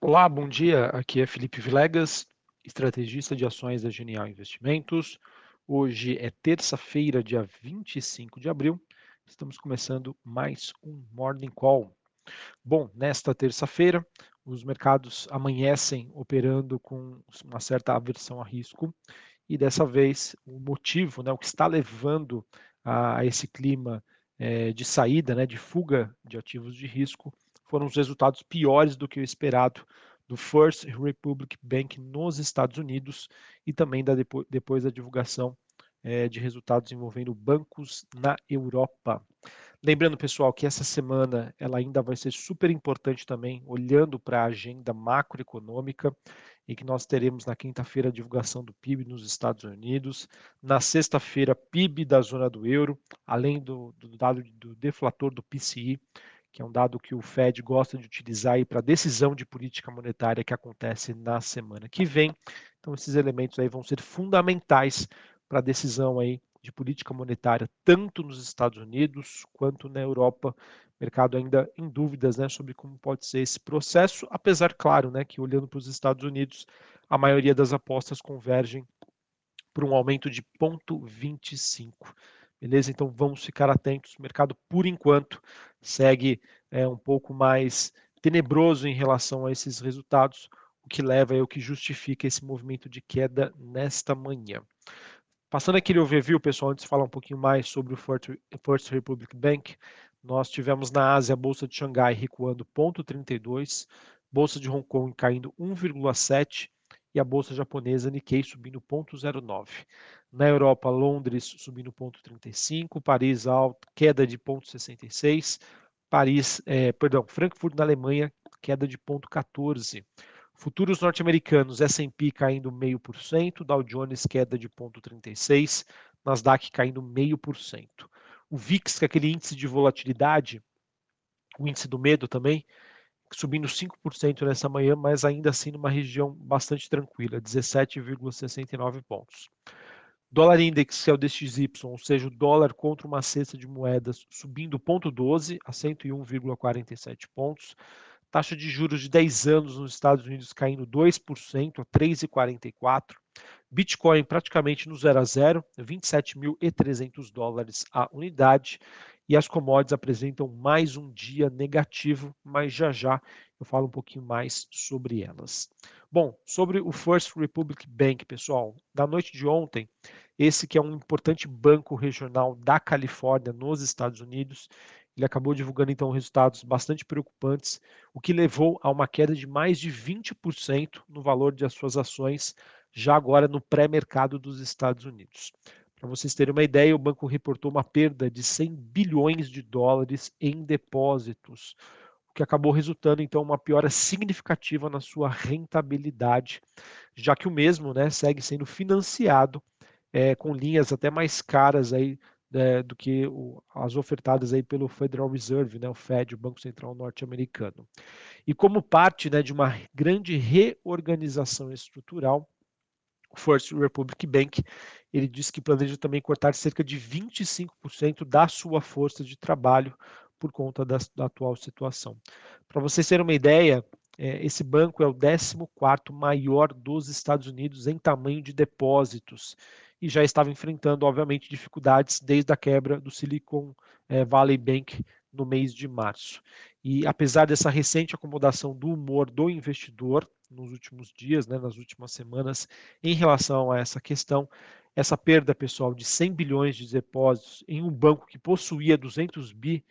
Olá, bom dia. Aqui é Felipe Vilegas, estrategista de ações da Genial Investimentos. Hoje é terça-feira, dia 25 de abril. Estamos começando mais um Morning Call. Bom, nesta terça-feira, os mercados amanhecem operando com uma certa aversão a risco e dessa vez o motivo, né, o que está levando a, esse clima é, de saída, né, de fuga de ativos de risco, foram os resultados piores do que o esperado do First Republic Bank nos Estados Unidos e também da, depois, depois da divulgação é, de resultados envolvendo bancos na Europa. Lembrando, pessoal, que essa semana ela ainda vai ser super importante também, olhando para a agenda macroeconômica, em que nós teremos na quinta-feira a divulgação do PIB nos Estados Unidos, na sexta-feira PIB da zona do euro, além do, do dado do deflator do PCI, que é um dado que o Fed gosta de utilizar para a decisão de política monetária que acontece na semana que vem. Então, esses elementos aí vão ser fundamentais para a decisão aí de política monetária, tanto nos Estados Unidos quanto na Europa. Mercado ainda em dúvidas né, sobre como pode ser esse processo, apesar, claro, né, que olhando para os Estados Unidos, a maioria das apostas convergem para um aumento de 0,25. Beleza? Então vamos ficar atentos. O mercado, por enquanto, segue é, um pouco mais tenebroso em relação a esses resultados, o que leva é o que justifica esse movimento de queda nesta manhã. Passando aquele overview, pessoal, antes de falar um pouquinho mais sobre o First Republic Bank, nós tivemos na Ásia a Bolsa de Xangai recuando 0,32, Bolsa de Hong Kong caindo 1,7 e a Bolsa japonesa Nikkei subindo 0,09. Na Europa, Londres subindo 0,35, Paris alta, queda de 0,66, Paris, é, perdão, Frankfurt na Alemanha, queda de 0,14. Futuros norte-americanos, S&P caindo 0,5%, Dow Jones queda de 0,36%, Nasdaq caindo 0,5%. O VIX, que é aquele índice de volatilidade, o índice do medo também, subindo 5% nessa manhã, mas ainda assim numa região bastante tranquila, 17,69 pontos. Dólar Index, que é o DXY, ou seja, o dólar contra uma cesta de moedas, subindo 0,12 a 101,47 pontos. Taxa de juros de 10 anos nos Estados Unidos caindo 2% a 3,44. Bitcoin praticamente no 0 a 0, 27.300 dólares a unidade. E as commodities apresentam mais um dia negativo, mas já já eu falo um pouquinho mais sobre elas. Bom, sobre o First Republic Bank, pessoal, da noite de ontem, esse que é um importante banco regional da Califórnia, nos Estados Unidos, ele acabou divulgando então resultados bastante preocupantes, o que levou a uma queda de mais de 20% no valor de suas ações, já agora no pré-mercado dos Estados Unidos. Para vocês terem uma ideia, o banco reportou uma perda de 100 bilhões de dólares em depósitos, o que acabou resultando então uma piora significativa na sua rentabilidade, já que o mesmo né, segue sendo financiado é, com linhas até mais caras aí né, do que o, as ofertadas aí pelo Federal Reserve, né, o Fed, o Banco Central norte-americano. E como parte né, de uma grande reorganização estrutural, First Republic Bank, ele disse que planeja também cortar cerca de 25% da sua força de trabalho por conta da, da atual situação. Para vocês terem uma ideia, é, esse banco é o 14º maior dos Estados Unidos em tamanho de depósitos e já estava enfrentando, obviamente, dificuldades desde a quebra do Silicon eh, Valley Bank no mês de março. E apesar dessa recente acomodação do humor do investidor nos últimos dias, né, nas últimas semanas, em relação a essa questão, essa perda, pessoal, de 100 bilhões de depósitos em um banco que possuía 200 bi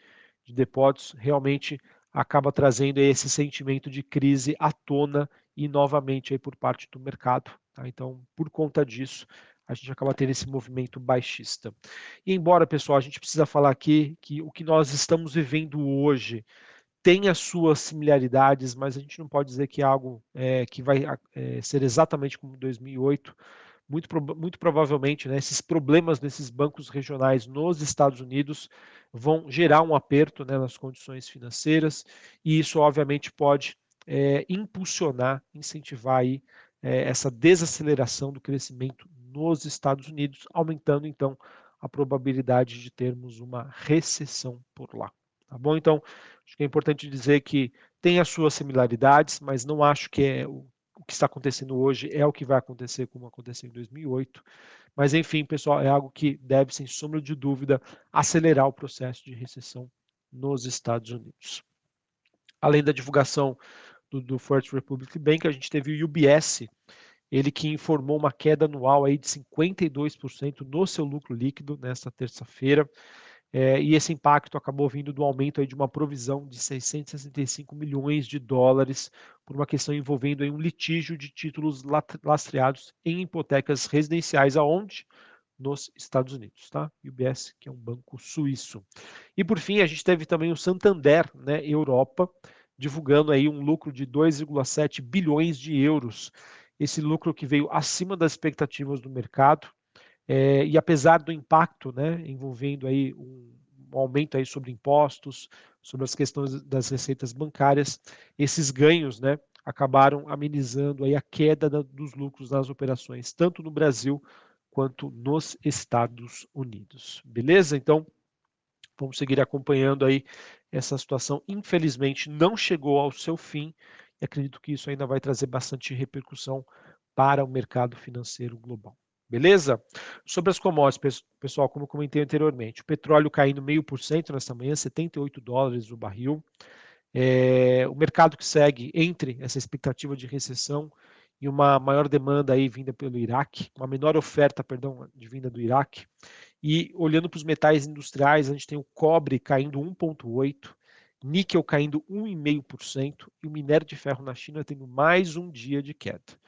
de depósitos, realmente acaba trazendo esse sentimento de crise à tona e novamente aí por parte do mercado. Tá? Então, por conta disso, a gente acaba tendo esse movimento baixista. E embora, pessoal, a gente precisa falar aqui que o que nós estamos vivendo hoje tem as suas similaridades, mas a gente não pode dizer que é algo é, que vai é, ser exatamente como 2008. Muito, muito provavelmente, né, esses problemas nesses bancos regionais nos Estados Unidos vão gerar um aperto né, nas condições financeiras, e isso, obviamente, pode é, impulsionar, incentivar aí, é, essa desaceleração do crescimento nos Estados Unidos, aumentando então a probabilidade de termos uma recessão por lá. Tá bom? Então, acho que é importante dizer que tem as suas similaridades, mas não acho que é o, o que está acontecendo hoje é o que vai acontecer como aconteceu em 2008. Mas, enfim, pessoal, é algo que deve, sem sombra de dúvida, acelerar o processo de recessão nos Estados Unidos. Além da divulgação do, do First Republic Bank, a gente teve o UBS, ele que informou uma queda anual aí de 52% no seu lucro líquido nesta terça-feira. É, e esse impacto acabou vindo do aumento de uma provisão de 665 milhões de dólares por uma questão envolvendo um litígio de títulos lastreados em hipotecas residenciais, aonde? Nos Estados Unidos, tá? UBS, que é um banco suíço. E por fim, a gente teve também o Santander, né, Europa, divulgando aí um lucro de 2,7 bilhões de euros. Esse lucro que veio acima das expectativas do mercado, é, e apesar do impacto, né, envolvendo aí um, um aumento aí sobre impostos, sobre as questões das receitas bancárias, esses ganhos, né, acabaram amenizando aí a queda da, dos lucros nas operações, tanto no Brasil quanto nos Estados Unidos. Beleza? Então, vamos seguir acompanhando aí essa situação. Infelizmente, não chegou ao seu fim e acredito que isso ainda vai trazer bastante repercussão para o mercado financeiro global. Beleza? Sobre as commodities, pessoal, como comentei anteriormente, o petróleo caindo meio por cento nesta manhã, 78 dólares o barril. É, o mercado que segue entre essa expectativa de recessão e uma maior demanda aí vinda pelo Iraque, uma menor oferta, perdão, de vinda do Iraque. E olhando para os metais industriais, a gente tem o cobre caindo 1,8%, níquel caindo 1,5% e o minério de ferro na China tendo mais um dia de queda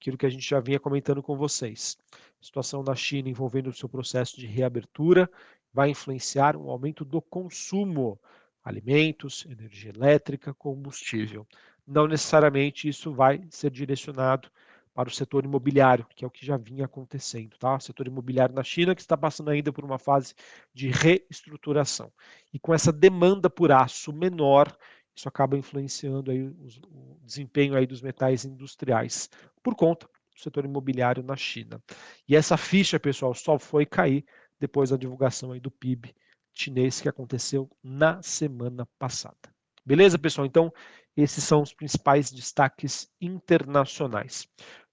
aquilo que a gente já vinha comentando com vocês. A situação na China envolvendo o seu processo de reabertura vai influenciar um aumento do consumo, alimentos, energia elétrica, combustível. Não necessariamente isso vai ser direcionado para o setor imobiliário, que é o que já vinha acontecendo, tá? O setor imobiliário na China que está passando ainda por uma fase de reestruturação. E com essa demanda por aço menor, isso acaba influenciando aí o desempenho aí dos metais industriais por conta do setor imobiliário na China. E essa ficha, pessoal, só foi cair depois da divulgação aí do PIB chinês que aconteceu na semana passada. Beleza, pessoal? Então, esses são os principais destaques internacionais.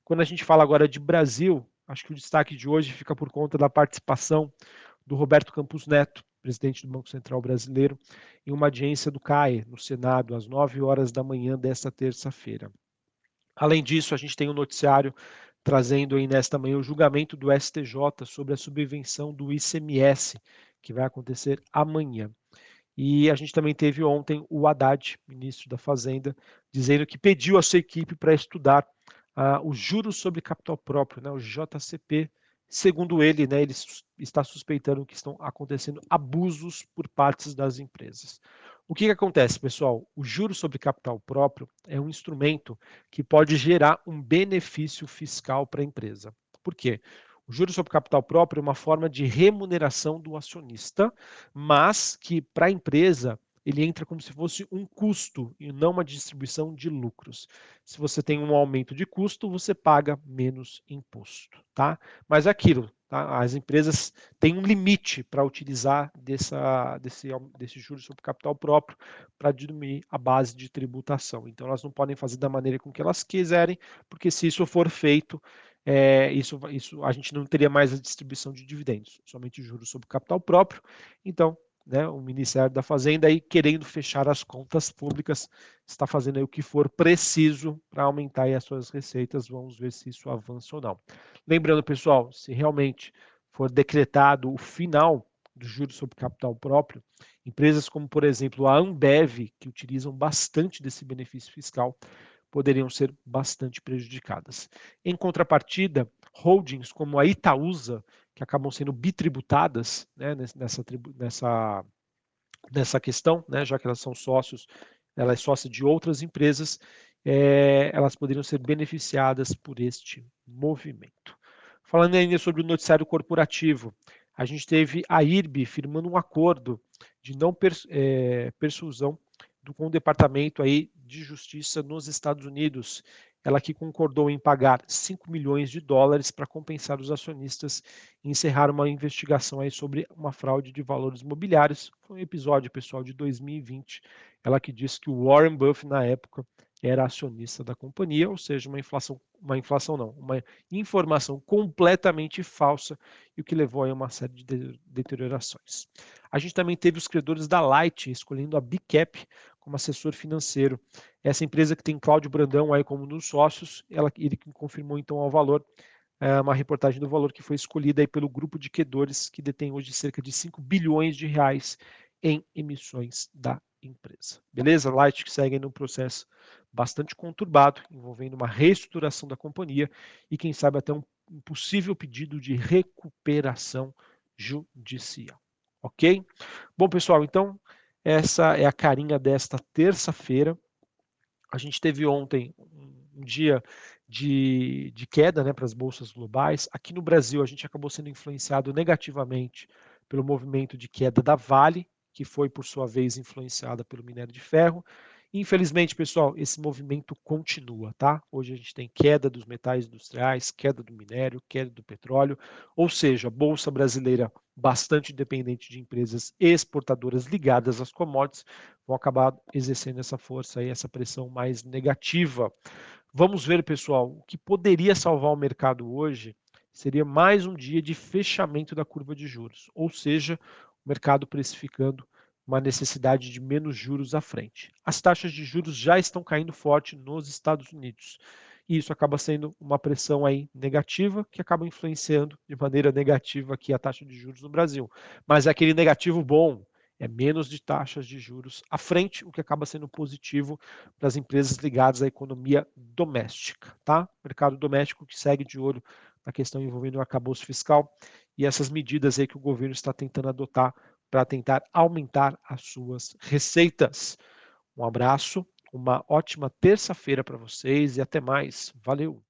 Quando a gente fala agora de Brasil, acho que o destaque de hoje fica por conta da participação do Roberto Campos Neto, presidente do Banco Central Brasileiro, em uma audiência do CAE, no Senado, às 9 horas da manhã desta terça-feira. Além disso, a gente tem um noticiário trazendo aí nesta manhã o julgamento do STJ sobre a subvenção do ICMS, que vai acontecer amanhã. E a gente também teve ontem o Haddad, ministro da Fazenda, dizendo que pediu a sua equipe para estudar uh, os juros sobre capital próprio, né, o JCP, Segundo ele, né, ele está suspeitando que estão acontecendo abusos por partes das empresas. O que, que acontece, pessoal? O juro sobre capital próprio é um instrumento que pode gerar um benefício fiscal para a empresa. Por quê? O juro sobre capital próprio é uma forma de remuneração do acionista, mas que para a empresa ele entra como se fosse um custo e não uma distribuição de lucros. Se você tem um aumento de custo, você paga menos imposto, tá? Mas é aquilo, tá? As empresas têm um limite para utilizar dessa, desse, desse juros sobre capital próprio para diminuir a base de tributação. Então, elas não podem fazer da maneira com que elas quiserem, porque se isso for feito, é, isso, isso a gente não teria mais a distribuição de dividendos, somente juros sobre capital próprio. Então, né, o Ministério da Fazenda aí querendo fechar as contas públicas, está fazendo aí o que for preciso para aumentar as suas receitas. Vamos ver se isso avança ou não. Lembrando, pessoal, se realmente for decretado o final do juros sobre capital próprio, empresas como, por exemplo, a Ambev, que utilizam bastante desse benefício fiscal, poderiam ser bastante prejudicadas. Em contrapartida, holdings como a Itaúsa, que acabam sendo bitributadas né, nessa, nessa, nessa questão, né, já que elas são sócios, ela é sócia de outras empresas, é, elas poderiam ser beneficiadas por este movimento. Falando ainda sobre o noticiário corporativo, a gente teve a IRB firmando um acordo de não pers é, com o Departamento aí de Justiça nos Estados Unidos ela que concordou em pagar 5 milhões de dólares para compensar os acionistas e encerrar uma investigação aí sobre uma fraude de valores imobiliários. Foi um episódio, pessoal, de 2020. Ela que disse que o Warren Buffett, na época, era acionista da companhia, ou seja, uma inflação, uma inflação não, uma informação completamente falsa e o que levou a uma série de deteriorações. A gente também teve os credores da Light escolhendo a Bicap como assessor financeiro. Essa empresa que tem Cláudio Brandão aí como um dos sócios, ela, ele confirmou então ao valor é, uma reportagem do valor que foi escolhida aí pelo grupo de credores que detém hoje cerca de 5 bilhões de reais em emissões da empresa. Beleza? Light que segue num processo bastante conturbado, envolvendo uma reestruturação da companhia e, quem sabe, até um possível pedido de recuperação judicial. Ok? Bom, pessoal, então essa é a carinha desta terça-feira. A gente teve ontem um dia de, de queda né, para as bolsas globais. Aqui no Brasil, a gente acabou sendo influenciado negativamente pelo movimento de queda da Vale, que foi, por sua vez, influenciada pelo minério de ferro. Infelizmente, pessoal, esse movimento continua, tá? Hoje a gente tem queda dos metais industriais, queda do minério, queda do petróleo, ou seja, a bolsa brasileira bastante dependente de empresas exportadoras ligadas às commodities vão acabar exercendo essa força e essa pressão mais negativa. Vamos ver, pessoal, o que poderia salvar o mercado hoje seria mais um dia de fechamento da curva de juros, ou seja, o mercado precificando uma necessidade de menos juros à frente. As taxas de juros já estão caindo forte nos Estados Unidos. E isso acaba sendo uma pressão aí negativa que acaba influenciando de maneira negativa aqui a taxa de juros no Brasil. Mas é aquele negativo bom, é menos de taxas de juros à frente, o que acaba sendo positivo para as empresas ligadas à economia doméstica, tá? Mercado doméstico que segue de olho na questão envolvendo o arcabouço fiscal e essas medidas aí que o governo está tentando adotar para tentar aumentar as suas receitas. Um abraço, uma ótima terça-feira para vocês e até mais. Valeu!